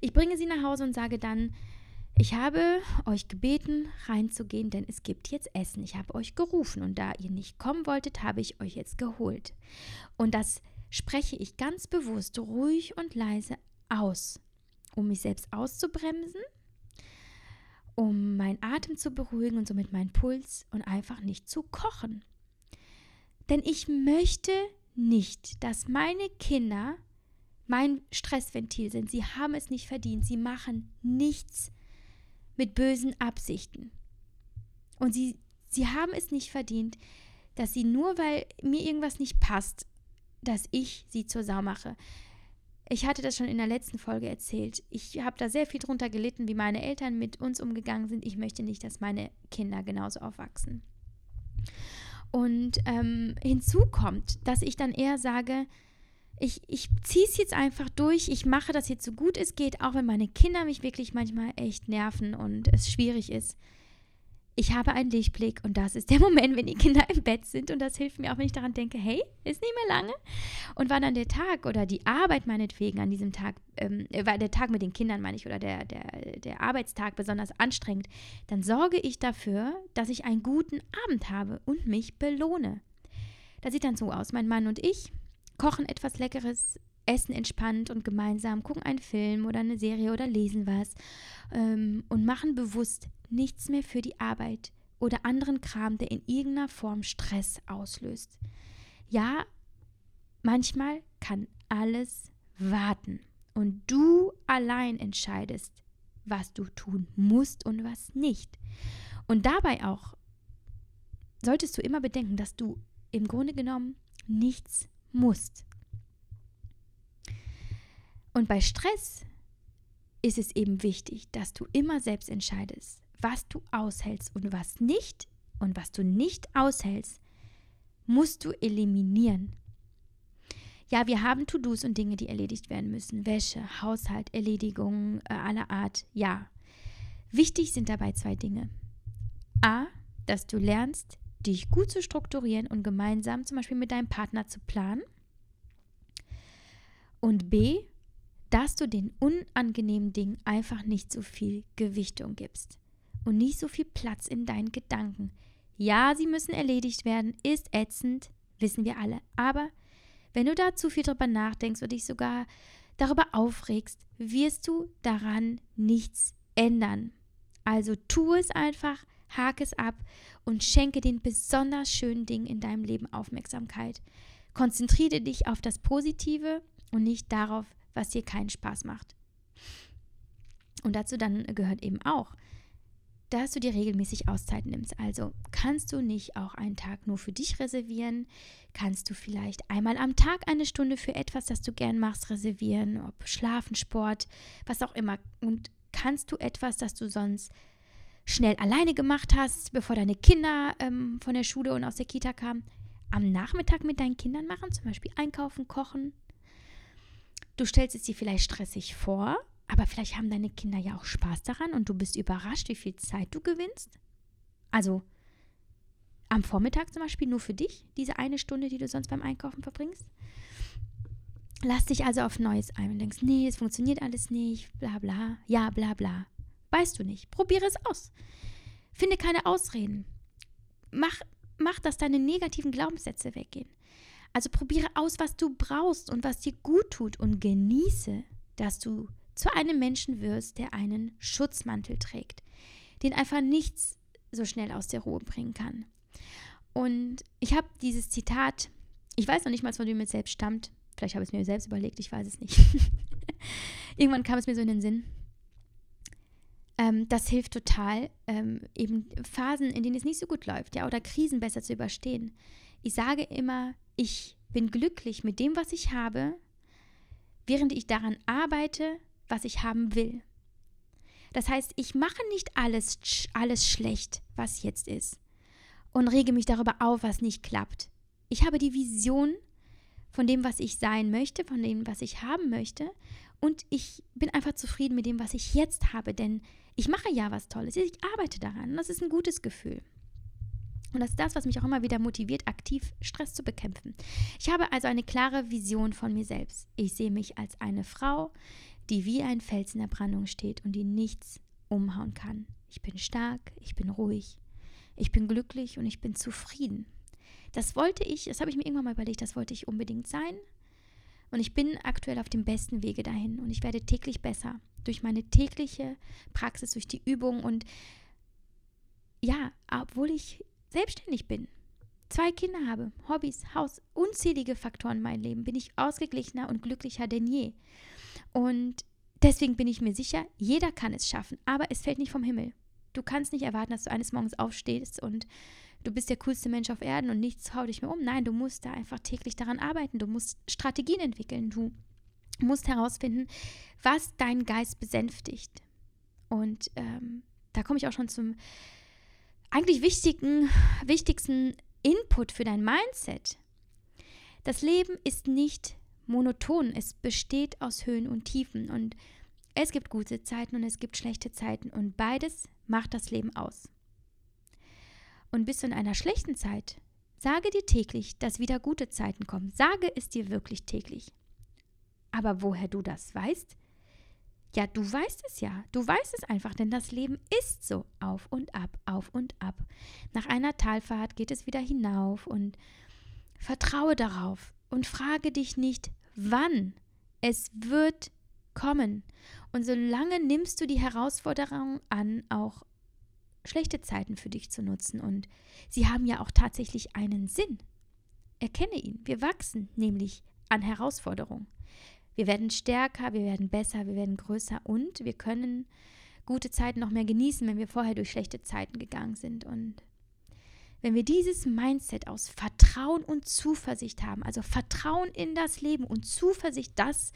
Ich bringe sie nach Hause und sage dann, ich habe euch gebeten, reinzugehen, denn es gibt jetzt Essen. Ich habe euch gerufen und da ihr nicht kommen wolltet, habe ich euch jetzt geholt. Und das spreche ich ganz bewusst, ruhig und leise aus um mich selbst auszubremsen, um meinen Atem zu beruhigen und somit meinen Puls und einfach nicht zu kochen. Denn ich möchte nicht, dass meine Kinder mein Stressventil sind. Sie haben es nicht verdient. Sie machen nichts mit bösen Absichten. Und sie, sie haben es nicht verdient, dass sie nur, weil mir irgendwas nicht passt, dass ich sie zur Sau mache. Ich hatte das schon in der letzten Folge erzählt. Ich habe da sehr viel drunter gelitten, wie meine Eltern mit uns umgegangen sind. Ich möchte nicht, dass meine Kinder genauso aufwachsen. Und ähm, hinzu kommt, dass ich dann eher sage, ich, ich ziehe es jetzt einfach durch. Ich mache das jetzt so gut es geht, auch wenn meine Kinder mich wirklich manchmal echt nerven und es schwierig ist. Ich habe einen Lichtblick und das ist der Moment, wenn die Kinder im Bett sind und das hilft mir auch, wenn ich daran denke, hey, ist nicht mehr lange. Und war dann der Tag oder die Arbeit meinetwegen an diesem Tag, ähm, war der Tag mit den Kindern, meine ich, oder der, der, der Arbeitstag besonders anstrengend, dann sorge ich dafür, dass ich einen guten Abend habe und mich belohne. Das sieht dann so aus, mein Mann und ich, kochen etwas Leckeres, essen entspannt und gemeinsam, gucken einen Film oder eine Serie oder lesen was ähm, und machen bewusst nichts mehr für die Arbeit oder anderen Kram, der in irgendeiner Form Stress auslöst. Ja, manchmal kann alles warten und du allein entscheidest, was du tun musst und was nicht. Und dabei auch solltest du immer bedenken, dass du im Grunde genommen nichts musst. Und bei Stress ist es eben wichtig, dass du immer selbst entscheidest, was du aushältst und was nicht. Und was du nicht aushältst, musst du eliminieren. Ja, wir haben To-Dos und Dinge, die erledigt werden müssen. Wäsche, Haushalt, Erledigungen äh, aller Art. Ja. Wichtig sind dabei zwei Dinge. A, dass du lernst, dich gut zu strukturieren und gemeinsam zum Beispiel mit deinem Partner zu planen. Und B, dass du den unangenehmen Dingen einfach nicht so viel Gewichtung gibst und nicht so viel Platz in deinen Gedanken. Ja, sie müssen erledigt werden, ist ätzend, wissen wir alle. Aber wenn du da zu viel drüber nachdenkst und dich sogar darüber aufregst, wirst du daran nichts ändern. Also tu es einfach, hake es ab und schenke den besonders schönen Dingen in deinem Leben Aufmerksamkeit. Konzentriere dich auf das Positive und nicht darauf, was dir keinen Spaß macht. Und dazu dann gehört eben auch, dass du dir regelmäßig Auszeit nimmst. Also kannst du nicht auch einen Tag nur für dich reservieren? Kannst du vielleicht einmal am Tag eine Stunde für etwas, das du gern machst, reservieren? Ob Schlafen, Sport, was auch immer. Und kannst du etwas, das du sonst schnell alleine gemacht hast, bevor deine Kinder ähm, von der Schule und aus der Kita kamen, am Nachmittag mit deinen Kindern machen, zum Beispiel einkaufen, kochen. Du stellst es dir vielleicht stressig vor, aber vielleicht haben deine Kinder ja auch Spaß daran und du bist überrascht, wie viel Zeit du gewinnst. Also am Vormittag zum Beispiel nur für dich, diese eine Stunde, die du sonst beim Einkaufen verbringst. Lass dich also auf Neues ein und denkst, nee, es funktioniert alles nicht, bla bla, ja, bla bla. Weißt du nicht. Probiere es aus. Finde keine Ausreden. Mach, mach, dass deine negativen Glaubenssätze weggehen. Also probiere aus, was du brauchst und was dir gut tut und genieße, dass du zu einem Menschen wirst, der einen Schutzmantel trägt, den einfach nichts so schnell aus der Ruhe bringen kann. Und ich habe dieses Zitat, ich weiß noch nicht mal, von wem es selbst stammt. Vielleicht habe ich es mir selbst überlegt, ich weiß es nicht. Irgendwann kam es mir so in den Sinn. Ähm, das hilft total, ähm, eben Phasen, in denen es nicht so gut läuft, ja, oder Krisen besser zu überstehen. Ich sage immer, ich bin glücklich mit dem, was ich habe, während ich daran arbeite, was ich haben will. Das heißt, ich mache nicht alles, alles schlecht, was jetzt ist, und rege mich darüber auf, was nicht klappt. Ich habe die Vision von dem, was ich sein möchte, von dem, was ich haben möchte, und ich bin einfach zufrieden mit dem, was ich jetzt habe, denn ich mache ja was Tolles, ich arbeite daran und das ist ein gutes Gefühl. Und das ist das, was mich auch immer wieder motiviert, aktiv Stress zu bekämpfen. Ich habe also eine klare Vision von mir selbst. Ich sehe mich als eine Frau, die wie ein Fels in der Brandung steht und die nichts umhauen kann. Ich bin stark, ich bin ruhig, ich bin glücklich und ich bin zufrieden. Das wollte ich, das habe ich mir irgendwann mal überlegt, das wollte ich unbedingt sein. Und ich bin aktuell auf dem besten Wege dahin und ich werde täglich besser durch meine tägliche Praxis, durch die Übung und ja, obwohl ich selbstständig bin, zwei Kinder habe, Hobbys, Haus, unzählige Faktoren in meinem Leben, bin ich ausgeglichener und glücklicher denn je. Und deswegen bin ich mir sicher, jeder kann es schaffen, aber es fällt nicht vom Himmel. Du kannst nicht erwarten, dass du eines Morgens aufstehst und du bist der coolste Mensch auf Erden und nichts haut dich mehr um. Nein, du musst da einfach täglich daran arbeiten. Du musst Strategien entwickeln. Du musst herausfinden, was deinen Geist besänftigt. Und ähm, da komme ich auch schon zum eigentlich wichtigen, wichtigsten Input für dein Mindset. Das Leben ist nicht monoton. Es besteht aus Höhen und Tiefen und es gibt gute Zeiten und es gibt schlechte Zeiten und beides macht das Leben aus. Und bist du in einer schlechten Zeit, sage dir täglich, dass wieder gute Zeiten kommen. Sage es dir wirklich täglich. Aber woher du das weißt? Ja, du weißt es ja. Du weißt es einfach, denn das Leben ist so auf und ab, auf und ab. Nach einer Talfahrt geht es wieder hinauf und vertraue darauf und frage dich nicht, wann. Es wird kommen. Und solange nimmst du die Herausforderung an, auch schlechte Zeiten für dich zu nutzen. Und sie haben ja auch tatsächlich einen Sinn. Erkenne ihn. Wir wachsen nämlich an Herausforderungen. Wir werden stärker, wir werden besser, wir werden größer und wir können gute Zeiten noch mehr genießen, wenn wir vorher durch schlechte Zeiten gegangen sind. Und wenn wir dieses Mindset aus Vertrauen und Zuversicht haben, also Vertrauen in das Leben und Zuversicht, dass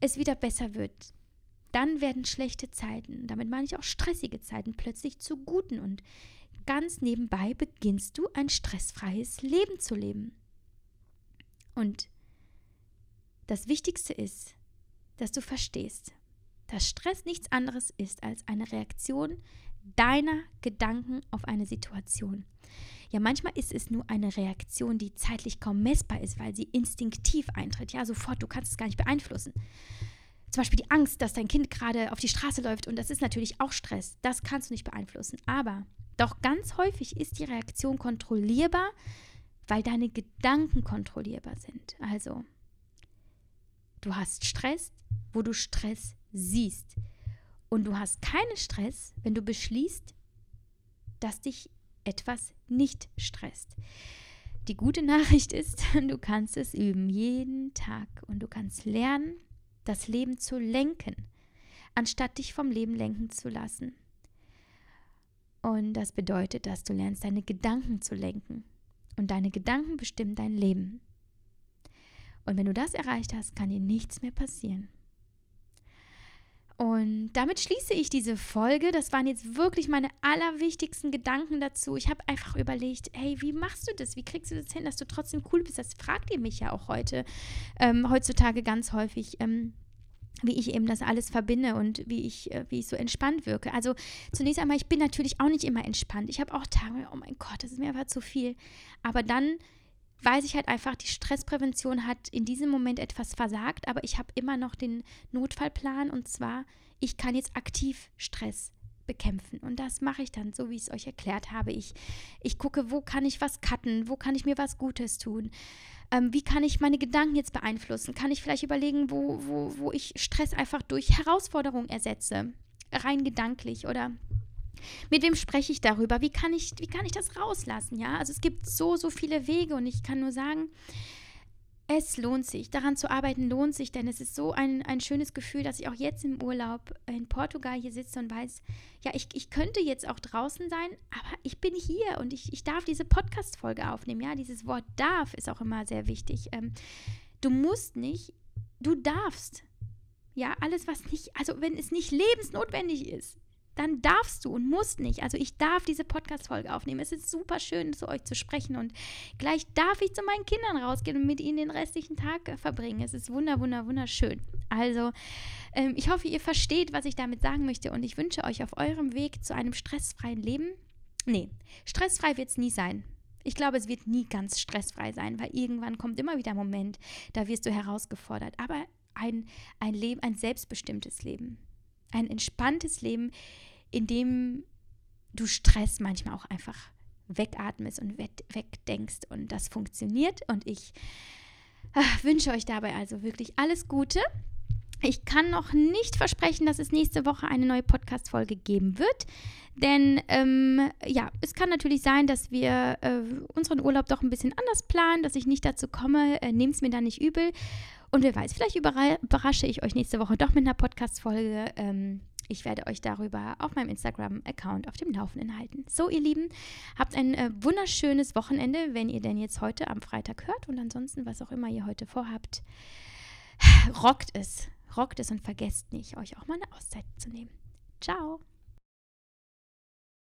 es wieder besser wird, dann werden schlechte Zeiten, damit meine ich auch stressige Zeiten, plötzlich zu guten und ganz nebenbei beginnst du ein stressfreies Leben zu leben. Und das Wichtigste ist, dass du verstehst, dass Stress nichts anderes ist als eine Reaktion deiner Gedanken auf eine Situation. Ja, manchmal ist es nur eine Reaktion, die zeitlich kaum messbar ist, weil sie instinktiv eintritt. Ja, sofort, du kannst es gar nicht beeinflussen. Zum Beispiel die Angst, dass dein Kind gerade auf die Straße läuft und das ist natürlich auch Stress. Das kannst du nicht beeinflussen. Aber doch ganz häufig ist die Reaktion kontrollierbar, weil deine Gedanken kontrollierbar sind. Also Du hast Stress, wo du Stress siehst. Und du hast keinen Stress, wenn du beschließt, dass dich etwas nicht stresst. Die gute Nachricht ist, du kannst es üben, jeden Tag. Und du kannst lernen, das Leben zu lenken, anstatt dich vom Leben lenken zu lassen. Und das bedeutet, dass du lernst, deine Gedanken zu lenken. Und deine Gedanken bestimmen dein Leben. Und wenn du das erreicht hast, kann dir nichts mehr passieren. Und damit schließe ich diese Folge. Das waren jetzt wirklich meine allerwichtigsten Gedanken dazu. Ich habe einfach überlegt, hey, wie machst du das? Wie kriegst du das hin, dass du trotzdem cool bist? Das fragt ihr mich ja auch heute, ähm, heutzutage ganz häufig. Ähm, wie ich eben das alles verbinde und wie ich, äh, wie ich so entspannt wirke. Also zunächst einmal, ich bin natürlich auch nicht immer entspannt. Ich habe auch Tage, oh mein Gott, das ist mir einfach zu viel. Aber dann weiß ich halt einfach, die Stressprävention hat in diesem Moment etwas versagt, aber ich habe immer noch den Notfallplan und zwar, ich kann jetzt aktiv Stress bekämpfen. Und das mache ich dann, so wie ich es euch erklärt habe. Ich, ich gucke, wo kann ich was cutten, wo kann ich mir was Gutes tun. Ähm, wie kann ich meine Gedanken jetzt beeinflussen? Kann ich vielleicht überlegen, wo, wo, wo ich Stress einfach durch Herausforderungen ersetze? Rein gedanklich oder mit wem spreche ich darüber? Wie kann ich, wie kann ich das rauslassen? Ja, also es gibt so, so viele Wege und ich kann nur sagen, es lohnt sich. Daran zu arbeiten lohnt sich, denn es ist so ein, ein schönes Gefühl, dass ich auch jetzt im Urlaub in Portugal hier sitze und weiß, ja, ich, ich könnte jetzt auch draußen sein, aber ich bin hier und ich, ich darf diese Podcast-Folge aufnehmen. Ja, dieses Wort darf ist auch immer sehr wichtig. Ähm, du musst nicht, du darfst. Ja, alles, was nicht, also wenn es nicht lebensnotwendig ist, dann darfst du und musst nicht. Also ich darf diese Podcast-Folge aufnehmen. Es ist super schön, zu euch zu sprechen und gleich darf ich zu meinen Kindern rausgehen und mit ihnen den restlichen Tag äh, verbringen. Es ist wunder, wunder, wunderschön. Also ähm, ich hoffe, ihr versteht, was ich damit sagen möchte und ich wünsche euch auf eurem Weg zu einem stressfreien Leben. Nee, stressfrei wird es nie sein. Ich glaube, es wird nie ganz stressfrei sein, weil irgendwann kommt immer wieder ein Moment, da wirst du herausgefordert. Aber ein, ein Leben, ein selbstbestimmtes Leben, ein entspanntes Leben, in dem du Stress manchmal auch einfach wegatmest und wegdenkst. Und das funktioniert. Und ich ach, wünsche euch dabei also wirklich alles Gute. Ich kann noch nicht versprechen, dass es nächste Woche eine neue Podcast-Folge geben wird. Denn ähm, ja, es kann natürlich sein, dass wir äh, unseren Urlaub doch ein bisschen anders planen, dass ich nicht dazu komme. Äh, Nehmt es mir da nicht übel. Und wer weiß, vielleicht überrasche ich euch nächste Woche doch mit einer Podcast-Folge. Ähm, ich werde euch darüber auf meinem Instagram-Account auf dem Laufenden halten. So, ihr Lieben, habt ein äh, wunderschönes Wochenende, wenn ihr denn jetzt heute am Freitag hört. Und ansonsten, was auch immer ihr heute vorhabt, rockt es. Rockt es und vergesst nicht, euch auch mal eine Auszeit zu nehmen. Ciao.